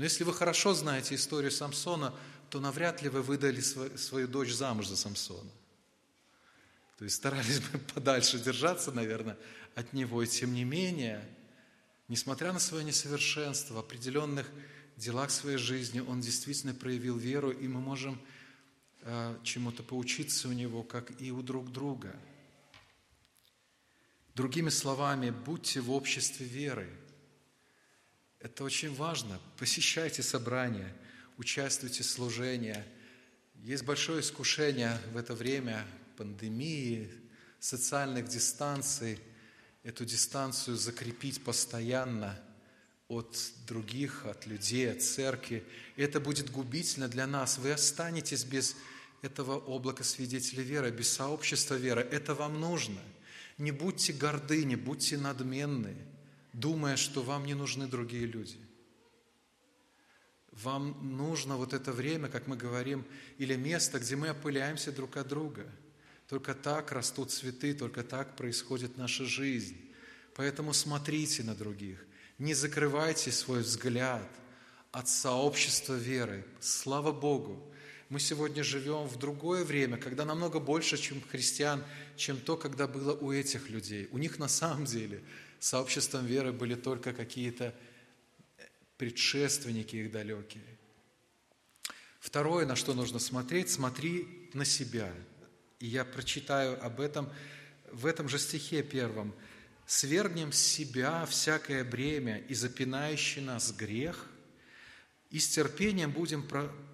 Но если вы хорошо знаете историю Самсона, то навряд ли вы выдали свою дочь замуж за Самсона. То есть старались бы подальше держаться, наверное, от него. И тем не менее, несмотря на свое несовершенство в определенных делах своей жизни, он действительно проявил веру, и мы можем э, чему-то поучиться у него, как и у друг друга. Другими словами, будьте в обществе веры. Это очень важно. Посещайте собрания, участвуйте в служении. Есть большое искушение в это время пандемии, социальных дистанций, эту дистанцию закрепить постоянно от других, от людей, от церкви. Это будет губительно для нас. Вы останетесь без этого облака свидетелей веры, без сообщества веры. Это вам нужно. Не будьте горды, не будьте надменны, думая, что вам не нужны другие люди. Вам нужно вот это время, как мы говорим, или место, где мы опыляемся друг от друга – только так растут цветы, только так происходит наша жизнь. Поэтому смотрите на других, не закрывайте свой взгляд от сообщества веры. Слава Богу! Мы сегодня живем в другое время, когда намного больше, чем христиан, чем то, когда было у этих людей. У них на самом деле сообществом веры были только какие-то предшественники их далекие. Второе, на что нужно смотреть, смотри на себя – и я прочитаю об этом в этом же стихе первом. «Свергнем с себя всякое бремя и запинающий нас грех, и с терпением будем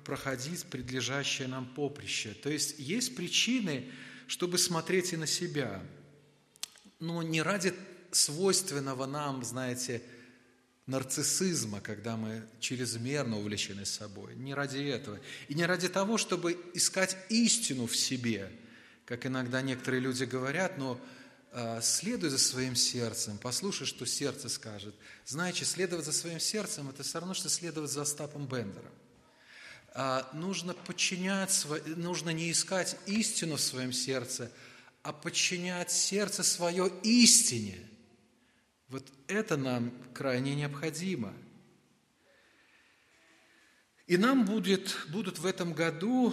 проходить предлежащее нам поприще». То есть есть причины, чтобы смотреть и на себя. Но не ради свойственного нам, знаете, нарциссизма, когда мы чрезмерно увлечены собой. Не ради этого. И не ради того, чтобы искать истину в себе – как иногда некоторые люди говорят, но э, следуй за своим сердцем, послушай, что сердце скажет. Знаете, следовать за своим сердцем – это все равно, что следовать за Остапом Бендером. А, нужно подчинять, нужно не искать истину в своем сердце, а подчинять сердце свое истине. Вот это нам крайне необходимо. И нам будет, будут в этом году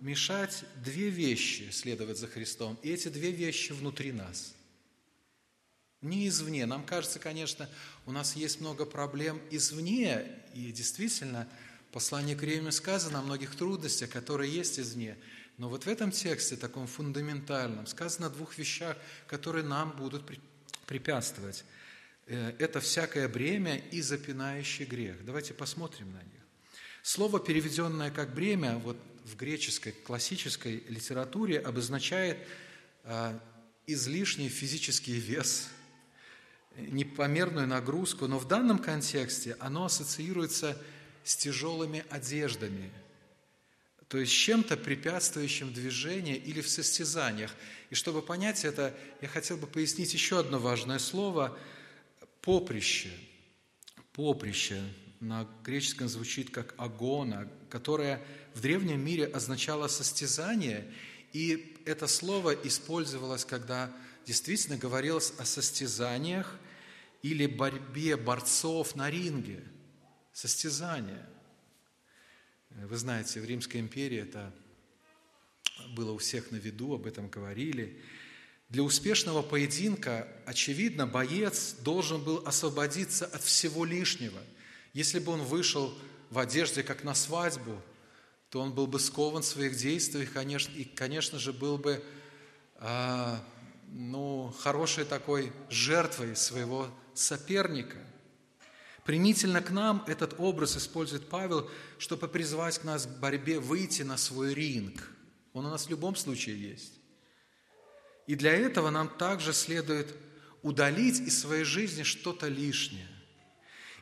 мешать две вещи следовать за Христом, и эти две вещи внутри нас. Не извне. Нам кажется, конечно, у нас есть много проблем извне, и действительно, послание к Римлянам сказано о многих трудностях, которые есть извне. Но вот в этом тексте, таком фундаментальном, сказано о двух вещах, которые нам будут препятствовать. Э, это всякое бремя и запинающий грех. Давайте посмотрим на них. Слово, переведенное как бремя, вот в греческой классической литературе обозначает а, излишний физический вес, непомерную нагрузку, но в данном контексте оно ассоциируется с тяжелыми одеждами, то есть чем-то препятствующим движению или в состязаниях. И чтобы понять это, я хотел бы пояснить еще одно важное слово – поприще. Поприще на греческом звучит как агона, которое в древнем мире означало состязание, и это слово использовалось, когда действительно говорилось о состязаниях или борьбе борцов на ринге. Состязание. Вы знаете, в Римской империи это было у всех на виду, об этом говорили. Для успешного поединка, очевидно, боец должен был освободиться от всего лишнего. Если бы он вышел в одежде, как на свадьбу, то он был бы скован в своих действиях, конечно, и, конечно же, был бы а, ну, хорошей такой жертвой своего соперника. Примительно к нам этот образ использует Павел, чтобы призвать к нас к борьбе выйти на свой ринг. Он у нас в любом случае есть. И для этого нам также следует удалить из своей жизни что-то лишнее.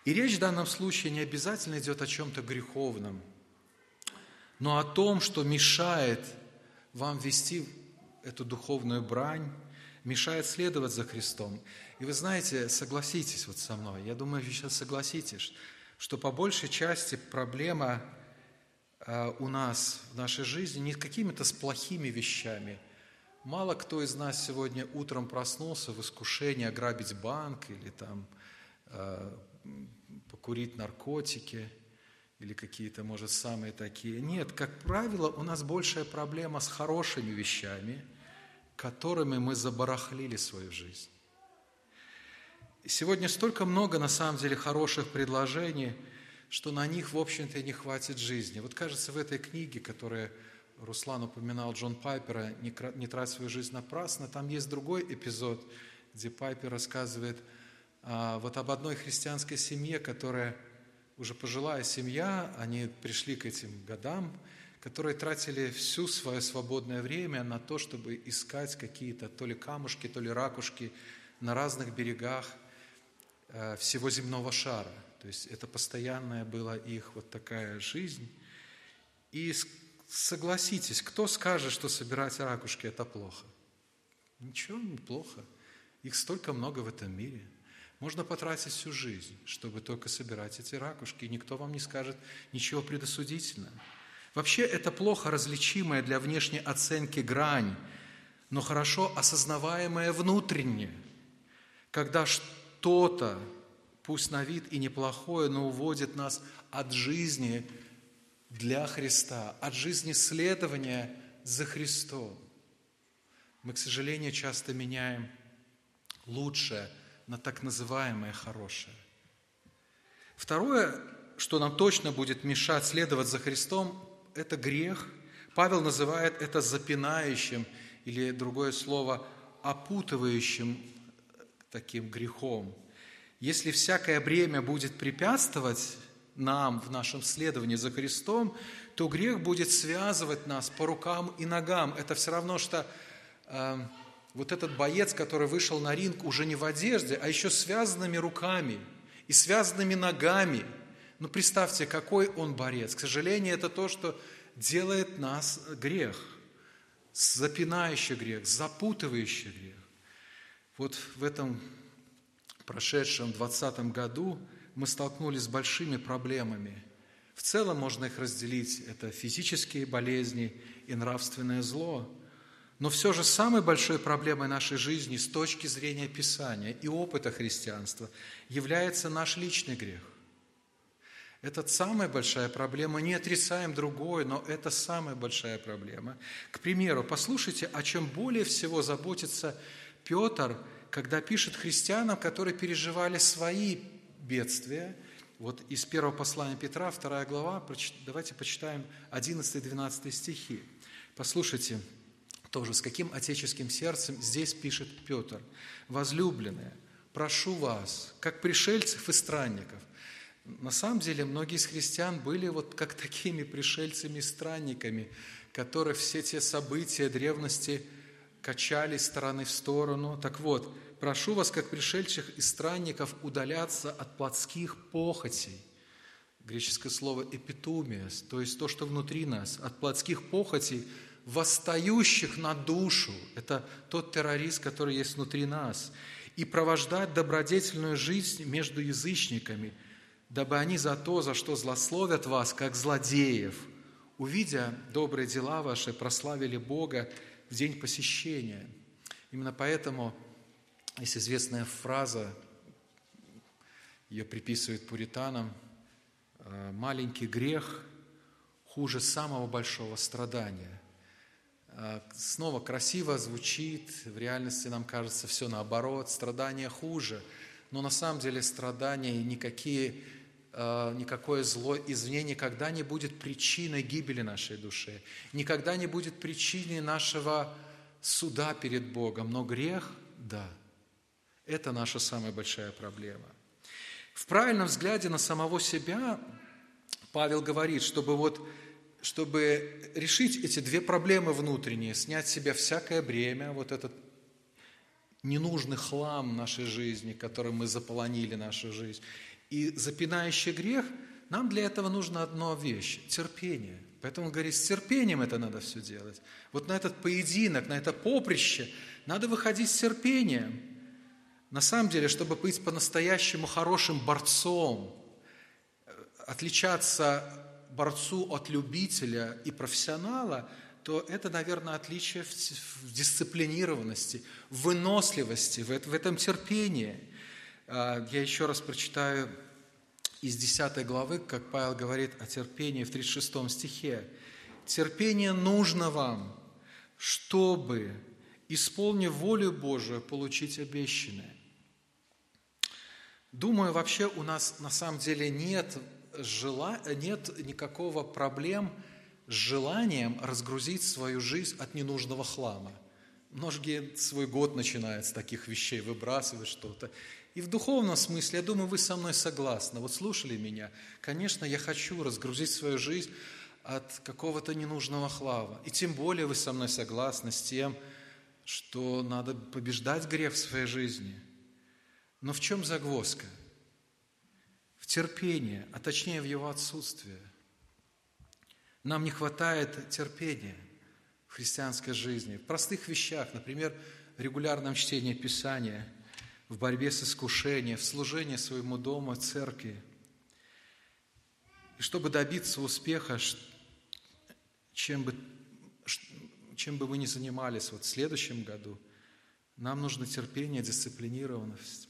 И речь в данном случае не обязательно идет о чем-то греховном – но о том, что мешает вам вести эту духовную брань, мешает следовать за Христом. И вы знаете, согласитесь вот со мной, я думаю, вы сейчас согласитесь, что по большей части проблема а, у нас в нашей жизни не какими-то с плохими вещами. Мало кто из нас сегодня утром проснулся в искушении ограбить банк или там а, покурить наркотики – или какие-то, может, самые такие. Нет, как правило, у нас большая проблема с хорошими вещами, которыми мы забарахлили свою жизнь. Сегодня столько много, на самом деле, хороших предложений, что на них, в общем-то, не хватит жизни. Вот кажется, в этой книге, которая Руслан упоминал Джон Пайпера «Не трать свою жизнь напрасно», там есть другой эпизод, где Пайпер рассказывает а, вот об одной христианской семье, которая уже пожилая семья, они пришли к этим годам, которые тратили всю свое свободное время на то, чтобы искать какие-то то ли камушки, то ли ракушки на разных берегах э, всего земного шара. То есть это постоянная была их вот такая жизнь. И согласитесь, кто скажет, что собирать ракушки – это плохо? Ничего не плохо. Их столько много в этом мире. Можно потратить всю жизнь, чтобы только собирать эти ракушки, и никто вам не скажет ничего предосудительного. Вообще это плохо различимая для внешней оценки грань, но хорошо осознаваемая внутренне, когда что-то, пусть на вид и неплохое, но уводит нас от жизни для Христа, от жизни следования за Христом. Мы, к сожалению, часто меняем лучшее на так называемое хорошее. Второе, что нам точно будет мешать следовать за Христом, это грех. Павел называет это запинающим или другое слово опутывающим таким грехом. Если всякое бремя будет препятствовать нам в нашем следовании за Христом, то грех будет связывать нас по рукам и ногам. Это все равно, что э, вот этот боец, который вышел на ринг уже не в одежде, а еще связанными руками и связанными ногами. Ну, представьте, какой он борец. К сожалению, это то, что делает нас грех, запинающий грех, запутывающий грех. Вот в этом прошедшем 20 году мы столкнулись с большими проблемами. В целом можно их разделить. Это физические болезни и нравственное зло. Но все же самой большой проблемой нашей жизни с точки зрения Писания и опыта христианства является наш личный грех. Это самая большая проблема. Не отрицаем другое, но это самая большая проблема. К примеру, послушайте, о чем более всего заботится Петр, когда пишет христианам, которые переживали свои бедствия. Вот из первого послания Петра, вторая глава, давайте почитаем 11-12 стихи. Послушайте, тоже с каким отеческим сердцем здесь пишет Петр. «Возлюбленные, прошу вас, как пришельцев и странников». На самом деле, многие из христиан были вот как такими пришельцами и странниками, которые все те события древности качали стороны в сторону. Так вот, прошу вас, как пришельцев и странников, удаляться от плотских похотей. Греческое слово «эпитумиас», то есть то, что внутри нас, от плотских похотей – восстающих на душу, это тот террорист, который есть внутри нас, и провождать добродетельную жизнь между язычниками, дабы они за то, за что злословят вас, как злодеев, увидя добрые дела ваши, прославили Бога в день посещения. Именно поэтому есть известная фраза, ее приписывают пуританам, «маленький грех хуже самого большого страдания». А, снова красиво звучит, в реальности нам кажется все наоборот, страдания хуже, но на самом деле страдания никакие, а, никакое зло извне никогда не будет причиной гибели нашей души, никогда не будет причиной нашего суда перед Богом, но грех – да, это наша самая большая проблема. В правильном взгляде на самого себя Павел говорит, чтобы вот чтобы решить эти две проблемы внутренние, снять с себя всякое бремя, вот этот ненужный хлам нашей жизни, которым мы заполонили нашу жизнь, и запинающий грех, нам для этого нужна одна вещь – терпение. Поэтому он говорит, с терпением это надо все делать. Вот на этот поединок, на это поприще надо выходить с терпением. На самом деле, чтобы быть по-настоящему хорошим борцом, отличаться борцу от любителя и профессионала, то это, наверное, отличие в дисциплинированности, в выносливости, в этом терпении. А, я еще раз прочитаю из 10 главы, как Павел говорит о терпении в 36 стихе. «Терпение нужно вам, чтобы, исполнив волю Божию, получить обещанное». Думаю, вообще у нас на самом деле нет, жела... нет никакого проблем с желанием разгрузить свою жизнь от ненужного хлама. Многие свой год начинают с таких вещей, выбрасывать что-то. И в духовном смысле, я думаю, вы со мной согласны. Вот слушали меня. Конечно, я хочу разгрузить свою жизнь от какого-то ненужного хлама. И тем более вы со мной согласны с тем, что надо побеждать грех в своей жизни. Но в чем загвоздка? В терпении, а точнее в его отсутствии. Нам не хватает терпения в христианской жизни, в простых вещах, например, в регулярном чтении Писания – в борьбе с искушением, в служении своему дому, церкви. И чтобы добиться успеха, чем бы, чем бы вы ни занимались вот в следующем году, нам нужно терпение, дисциплинированность.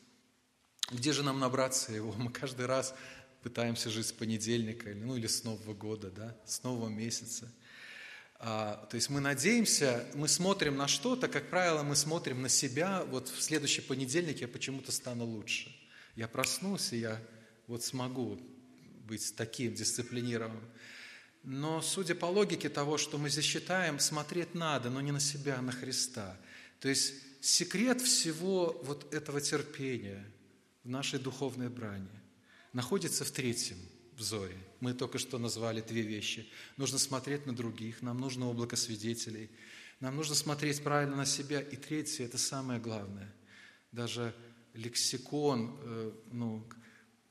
Где же нам набраться его? Мы каждый раз пытаемся жить с понедельника, ну или с Нового года, да, с нового месяца – а, то есть мы надеемся, мы смотрим на что-то, как правило, мы смотрим на себя, вот в следующий понедельник я почему-то стану лучше. Я проснусь, и я вот смогу быть таким дисциплинированным. Но судя по логике того, что мы здесь считаем, смотреть надо, но не на себя, а на Христа. То есть секрет всего вот этого терпения в нашей духовной брани находится в третьем – взоре. Мы только что назвали две вещи. Нужно смотреть на других, нам нужно облако свидетелей, нам нужно смотреть правильно на себя. И третье, это самое главное. Даже лексикон э, ну,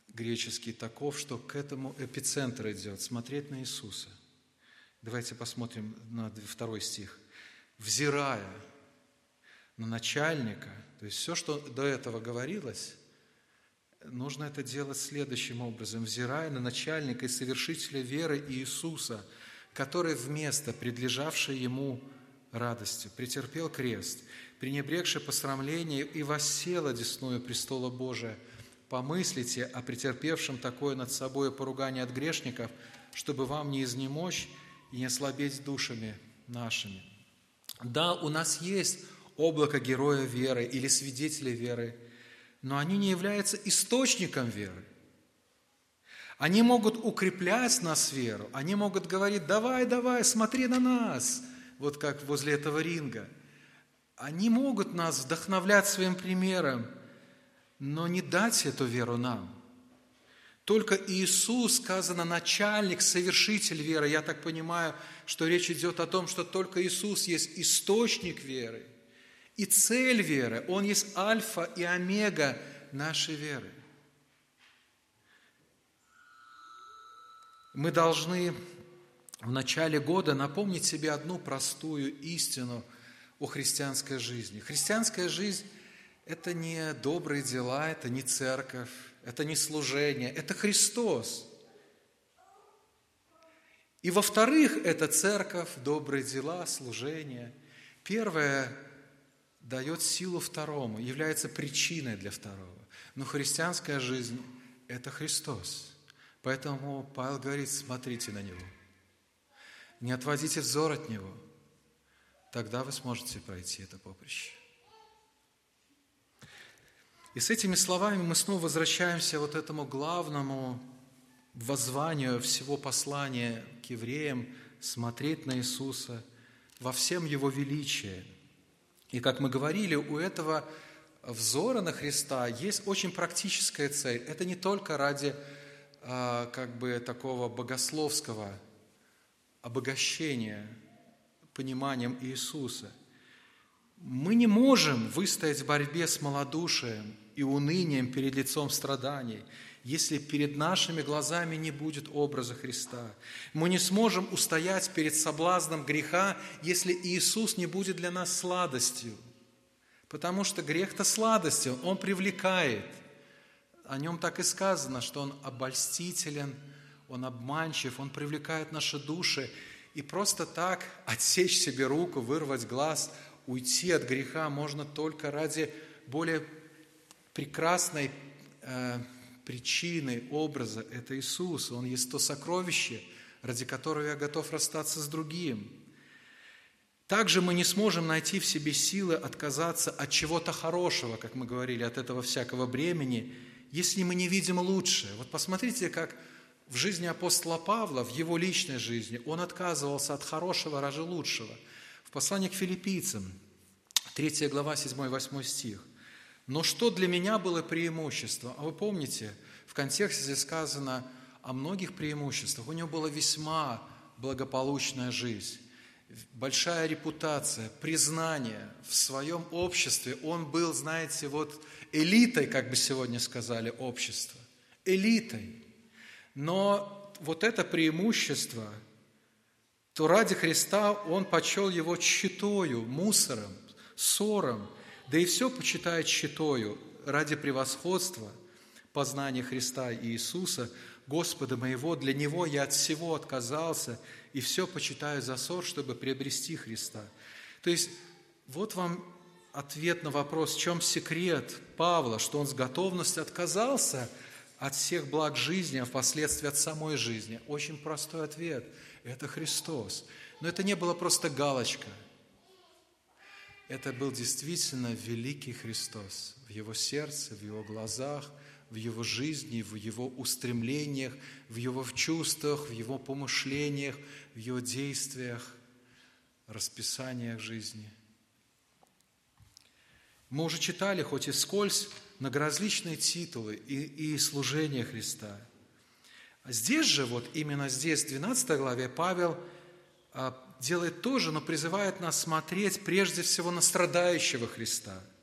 греческий таков, что к этому эпицентр идет, смотреть на Иисуса. Давайте посмотрим на второй стих. «Взирая на начальника», то есть все, что до этого говорилось, нужно это делать следующим образом, взирая на начальника и совершителя веры Иисуса, который вместо предлежавшей ему радости претерпел крест, пренебрегший посрамление и воссел одесную престола Божия. Помыслите о претерпевшем такое над собой поругание от грешников, чтобы вам не изнемочь и не ослабеть душами нашими. Да, у нас есть облако героя веры или свидетеля веры – но они не являются источником веры. Они могут укреплять нас веру, они могут говорить, давай, давай, смотри на нас, вот как возле этого ринга. Они могут нас вдохновлять своим примером, но не дать эту веру нам. Только Иисус, сказано, начальник, совершитель веры. Я так понимаю, что речь идет о том, что только Иисус есть источник веры – и цель веры. Он есть альфа и омега нашей веры. Мы должны в начале года напомнить себе одну простую истину о христианской жизни. Христианская жизнь – это не добрые дела, это не церковь, это не служение, это Христос. И во-вторых, это церковь, добрые дела, служение. Первое дает силу второму, является причиной для второго. Но христианская жизнь – это Христос. Поэтому Павел говорит, смотрите на Него. Не отводите взор от Него. Тогда вы сможете пройти это поприще. И с этими словами мы снова возвращаемся вот этому главному воззванию всего послания к евреям – смотреть на Иисуса во всем Его величии – и как мы говорили, у этого взора на Христа есть очень практическая цель. Это не только ради а, как бы такого богословского обогащения пониманием Иисуса. Мы не можем выстоять в борьбе с малодушием и унынием перед лицом страданий – если перед нашими глазами не будет образа Христа. Мы не сможем устоять перед соблазном греха, если Иисус не будет для нас сладостью. Потому что грех-то сладостью, он привлекает. О нем так и сказано, что он обольстителен, он обманчив, он привлекает наши души. И просто так отсечь себе руку, вырвать глаз, уйти от греха можно только ради более прекрасной, э, причины, образа – это Иисус. Он есть то сокровище, ради которого я готов расстаться с другим. Также мы не сможем найти в себе силы отказаться от чего-то хорошего, как мы говорили, от этого всякого бремени, если мы не видим лучшее. Вот посмотрите, как в жизни апостола Павла, в его личной жизни, он отказывался от хорошего ради лучшего. В послании к филиппийцам, 3 глава, 7-8 стих. «Но что для меня было преимущество?» А вы помните, в контексте здесь сказано о многих преимуществах. У него была весьма благополучная жизнь большая репутация, признание в своем обществе. Он был, знаете, вот элитой, как бы сегодня сказали, общества. Элитой. Но вот это преимущество, то ради Христа он почел его щитою, мусором, ссором, да и все почитает щитою ради превосходства познания Христа и Иисуса, Господа моего, для Него я от всего отказался и все почитаю за ссор, чтобы приобрести Христа. То есть вот вам ответ на вопрос, в чем секрет Павла, что он с готовностью отказался от всех благ жизни, а впоследствии от самой жизни. Очень простой ответ – это Христос. Но это не было просто галочка. Это был действительно великий Христос в его сердце, в его глазах – в его жизни, в его устремлениях, в его чувствах, в его помышлениях, в его действиях, расписаниях жизни. Мы уже читали, хоть и скользь, многоразличные титулы и, и служения Христа. А здесь же, вот именно здесь, в 12 главе, Павел а, делает то же, но призывает нас смотреть прежде всего на страдающего Христа –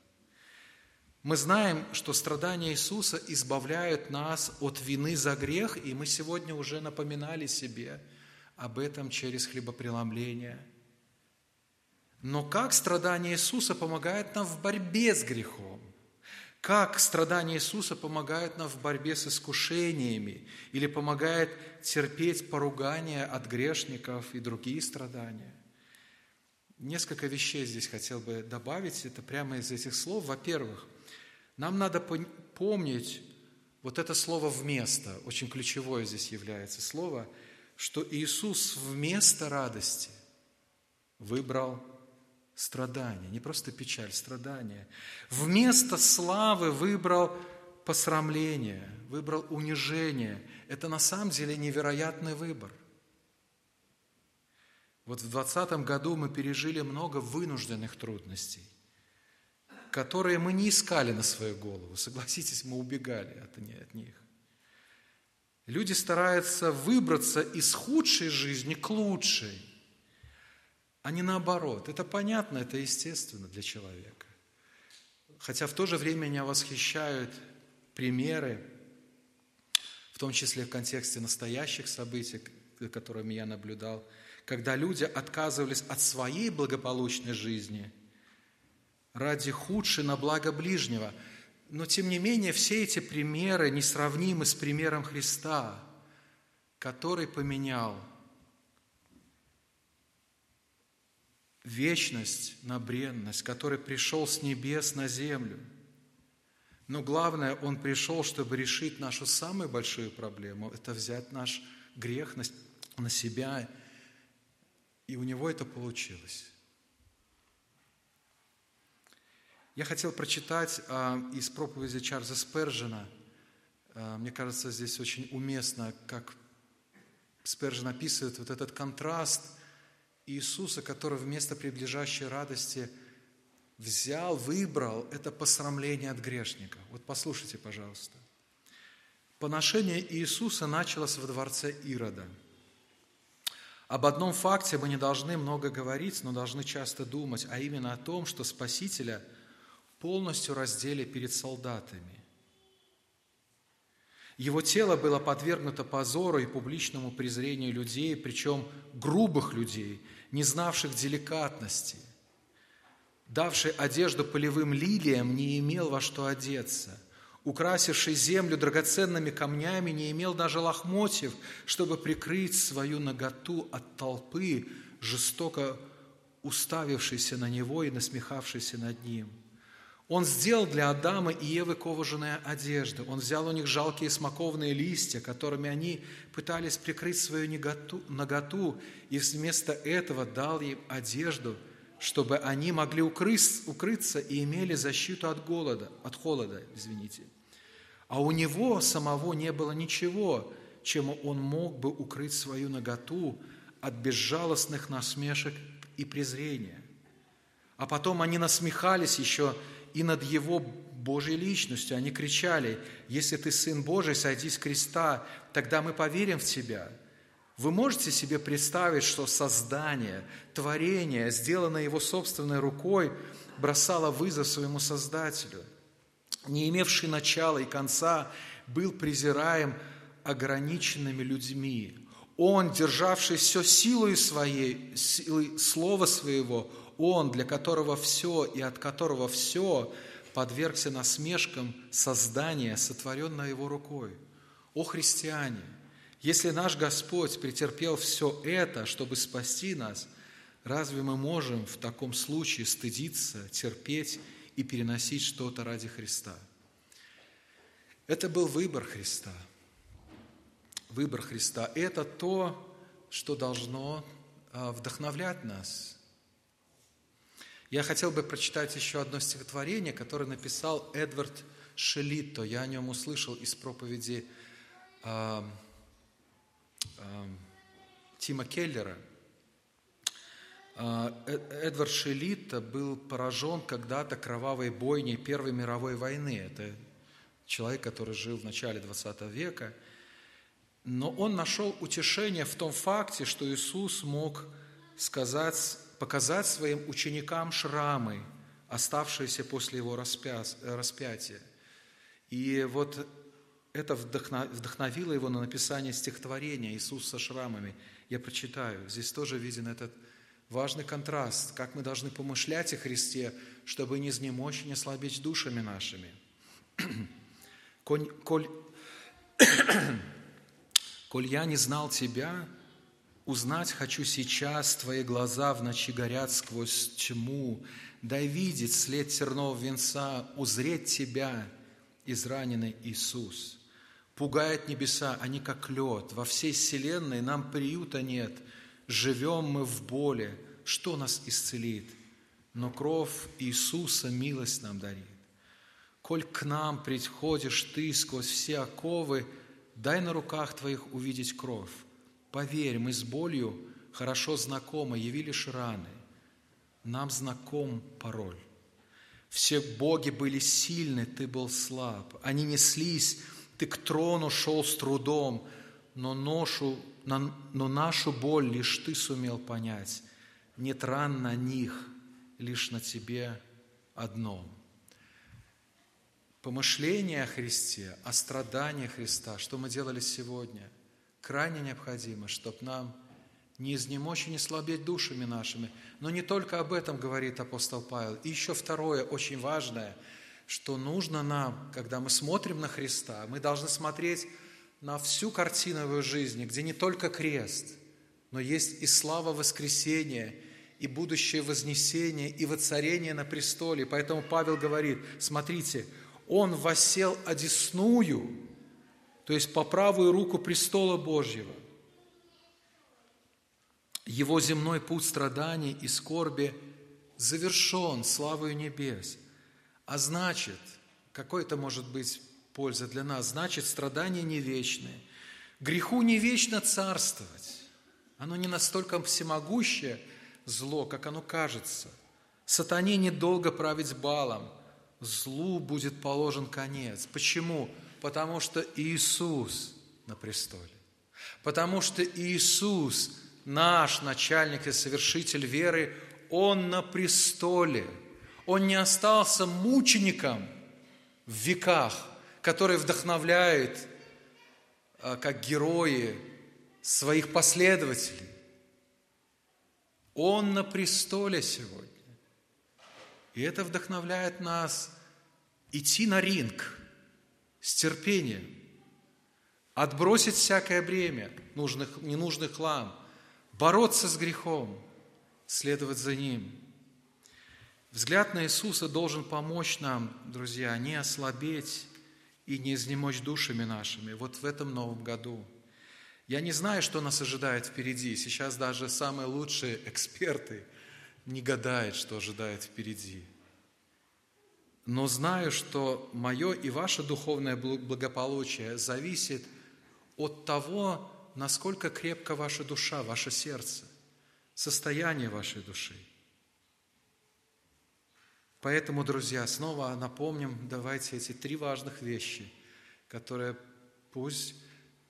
мы знаем, что страдания Иисуса избавляют нас от вины за грех, и мы сегодня уже напоминали себе об этом через хлебопреломление. Но как страдания Иисуса помогают нам в борьбе с грехом? Как страдания Иисуса помогают нам в борьбе с искушениями или помогает терпеть поругания от грешников и другие страдания? Несколько вещей здесь хотел бы добавить, это прямо из этих слов. Во-первых, нам надо помнить вот это слово «вместо», очень ключевое здесь является слово, что Иисус вместо радости выбрал страдания, не просто печаль, страдания. Вместо славы выбрал посрамление, выбрал унижение. Это на самом деле невероятный выбор. Вот в 2020 году мы пережили много вынужденных трудностей которые мы не искали на свою голову. Согласитесь, мы убегали от, них. Люди стараются выбраться из худшей жизни к лучшей, а не наоборот. Это понятно, это естественно для человека. Хотя в то же время меня восхищают примеры, в том числе в контексте настоящих событий, которыми я наблюдал, когда люди отказывались от своей благополучной жизни – ради худшей на благо ближнего. Но, тем не менее, все эти примеры несравнимы с примером Христа, который поменял вечность на бренность, который пришел с небес на землю. Но главное, Он пришел, чтобы решить нашу самую большую проблему – это взять наш грех на, на себя, и у Него это получилось. Я хотел прочитать а, из проповеди Чарльза Спержина. А, мне кажется, здесь очень уместно, как Спержин описывает вот этот контраст Иисуса, который вместо приближающей радости взял, выбрал это посрамление от грешника. Вот послушайте, пожалуйста. Поношение Иисуса началось во дворце Ирода. Об одном факте мы не должны много говорить, но должны часто думать, а именно о том, что Спасителя – полностью раздели перед солдатами. Его тело было подвергнуто позору и публичному презрению людей, причем грубых людей, не знавших деликатности. Давший одежду полевым лилиям не имел во что одеться. Украсивший землю драгоценными камнями не имел даже лохмотьев, чтобы прикрыть свою наготу от толпы, жестоко уставившейся на него и насмехавшейся над ним – Он сделал для Адама и Евы кожаные одежды. Он взял у них жалкие смоковные листья, которыми они пытались прикрыть свою наготу, и вместо этого дал им одежду, чтобы они могли укрыться и имели защиту от голода, от холода, извините. А у него самого не было ничего, чем он мог бы укрыть свою наготу от безжалостных насмешек и презрения. А потом они насмехались еще и над Его Божьей личностью. Они кричали, если ты Сын Божий, сойди с креста, тогда мы поверим в Тебя. Вы можете себе представить, что создание, творение, сделанное Его собственной рукой, бросало вызов своему Создателю, не имевший начала и конца, был презираем ограниченными людьми. Он, державший все силой своей, силой слова своего, он, для которого все и от которого все, подвергся насмешкам создания, сотворенное Его рукой. О христиане! Если наш Господь претерпел все это, чтобы спасти нас, разве мы можем в таком случае стыдиться, терпеть и переносить что-то ради Христа? Это был выбор Христа. Выбор Христа – это то, что должно а, вдохновлять нас – я хотел бы прочитать еще одно стихотворение, которое написал Эдвард Шелито. Я о нем услышал из проповеди э, э, Тима Келлера. Эдвард Шелито был поражен когда-то кровавой бойней Первой мировой войны. Это человек, который жил в начале 20 века. Но он нашел утешение в том факте, что Иисус мог сказать показать своим ученикам шрамы, оставшиеся после его распятия. И вот это вдохновило его на написание стихотворения «Иисус со шрамами». Я прочитаю. Здесь тоже виден этот важный контраст, как мы должны помышлять о Христе, чтобы не изнемочь и не слабеть душами нашими. Коль, коль, коль я не знал Тебя, Узнать хочу сейчас, Твои глаза в ночи горят сквозь тьму. Дай видеть след тернового венца, узреть Тебя, израненный Иисус. Пугает небеса, они как лед, во всей вселенной нам приюта нет. Живем мы в боли, что нас исцелит? Но кровь Иисуса милость нам дарит. Коль к нам приходишь Ты сквозь все оковы, дай на руках Твоих увидеть кровь. Поверь, мы с болью хорошо знакомы, явились раны. Нам знаком пароль. Все боги были сильны, ты был слаб. Они неслись, ты к трону шел с трудом, но, ношу, но нашу боль лишь ты сумел понять. Нет ран на них, лишь на тебе одном. Помышление о Христе, о страдании Христа, что мы делали сегодня – крайне необходимо, чтобы нам не изнемочь и не слабеть душами нашими. Но не только об этом говорит апостол Павел. И еще второе, очень важное, что нужно нам, когда мы смотрим на Христа, мы должны смотреть на всю картину жизни, где не только крест, но есть и слава воскресения, и будущее вознесение, и воцарение на престоле. Поэтому Павел говорит, смотрите, Он восел одесную то есть по правую руку престола Божьего. Его земной путь страданий и скорби завершен славою небес. А значит, какой это может быть польза для нас? Значит, страдания не вечные. Греху не вечно царствовать. Оно не настолько всемогущее зло, как оно кажется. Сатане недолго править балом. Злу будет положен конец. Почему? Почему? Потому что Иисус на престоле. Потому что Иисус, наш начальник и совершитель веры, Он на престоле. Он не остался мучеником в веках, который вдохновляет, а, как герои, своих последователей. Он на престоле сегодня. И это вдохновляет нас идти на ринг – с терпением, отбросить всякое бремя, нужных, ненужных хлам, бороться с грехом, следовать за ним. Взгляд на Иисуса должен помочь нам, друзья, не ослабеть и не изнемочь душами нашими вот в этом новом году. Я не знаю, что нас ожидает впереди. Сейчас даже самые лучшие эксперты не гадают, что ожидает впереди. Но знаю, что мое и ваше духовное благополучие зависит от того, насколько крепко ваша душа, ваше сердце, состояние вашей души. Поэтому, друзья, снова напомним, давайте эти три важных вещи, которые пусть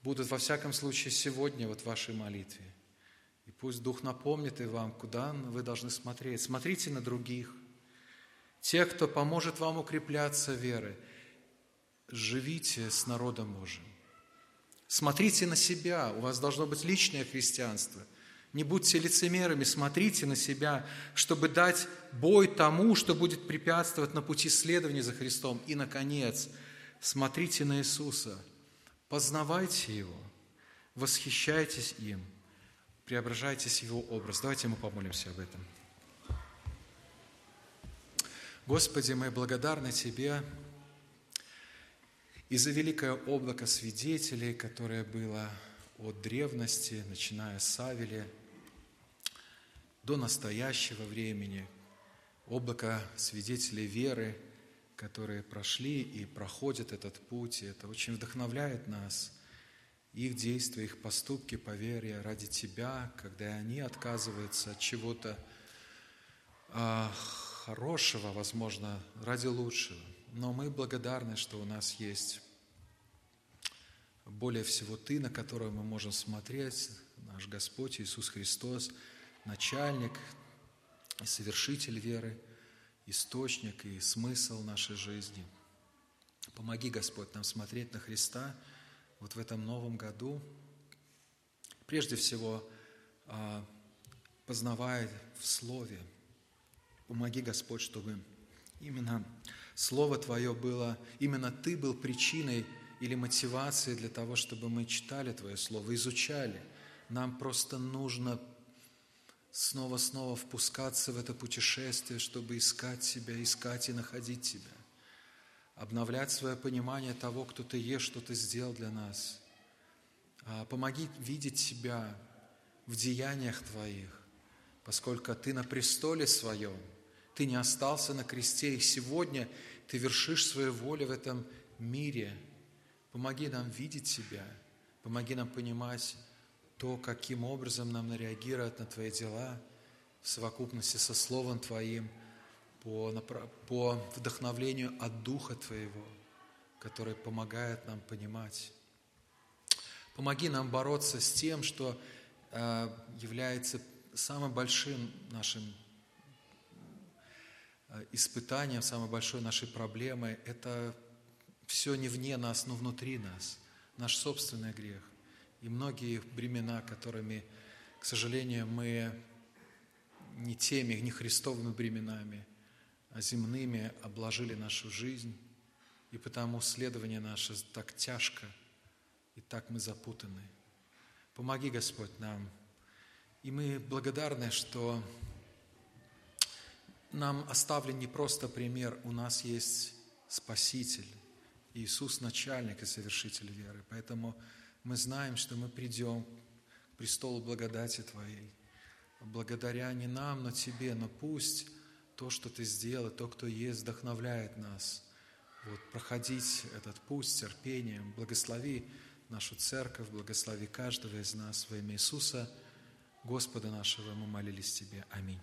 будут во всяком случае сегодня вот в вашей молитве. И пусть Дух напомнит и вам, куда вы должны смотреть. Смотрите на других. Тех, кто поможет вам укрепляться верой. Живите с народом Божьим. Смотрите на себя. У вас должно быть личное христианство – не будьте лицемерами, смотрите на себя, чтобы дать бой тому, что будет препятствовать на пути следования за Христом. И, наконец, смотрите на Иисуса, познавайте Его, восхищайтесь им, преображайтесь Его образ. Давайте мы помолимся об этом. Господи, мы благодарны Тебе и за великое облако свидетелей, которое было от древности, начиная с Савеля, до настоящего времени, облако свидетелей веры, которые прошли и проходят этот путь. И это очень вдохновляет нас, их действия, их поступки по ради Тебя, когда они отказываются от чего-то хорошего, возможно, ради лучшего. Но мы благодарны, что у нас есть более всего Ты, на которого мы можем смотреть, наш Господь Иисус Христос – начальник и совершитель веры, источник и смысл нашей жизни. Помоги, Господь, нам смотреть на Христа вот в этом новом году. Прежде всего, а, познавая в Слове. Помоги, Господь, чтобы именно Слово Твое было, именно Ты был причиной или мотивацией для того, чтобы мы читали Твое Слово, изучали. Нам просто нужно снова-снова впускаться в это путешествие, чтобы искать себя, искать и находить Тебя, обновлять свое понимание того, кто Ты есть, что Ты сделал для нас. А, помоги видеть себя в деяниях Твоих, поскольку Ты на престоле Своем, Ты не остался на кресте, и сегодня Ты вершишь свою волю в этом мире. Помоги нам видеть себя, помоги нам понимать, то, каким образом нам реагировать на Твои дела в совокупности со Словом Твоим, по, по вдохновлению от Духа Твоего, который помогает нам понимать. Помоги нам бороться с тем, что э, является самым большим нашим испытанием, самой большой нашей проблемой. Это все не вне нас, но внутри нас, наш собственный грех и многие бремена, которыми, к сожалению, мы не теми, не христовыми бременами, а земными обложили нашу жизнь, и потому следование наше так тяжко, и так мы запутаны. Помоги, Господь, нам. И мы благодарны, что нам оставлен не просто пример, у нас есть Спаситель, Иисус – начальник и совершитель веры. Поэтому мы знаем, что мы придем к престолу благодати Твоей, благодаря не нам, но Тебе, но пусть то, что Ты сделал, то, кто есть, вдохновляет нас вот, проходить этот путь с терпением. Благослови нашу церковь, благослови каждого из нас во имя Иисуса, Господа нашего, мы молились Тебе. Аминь.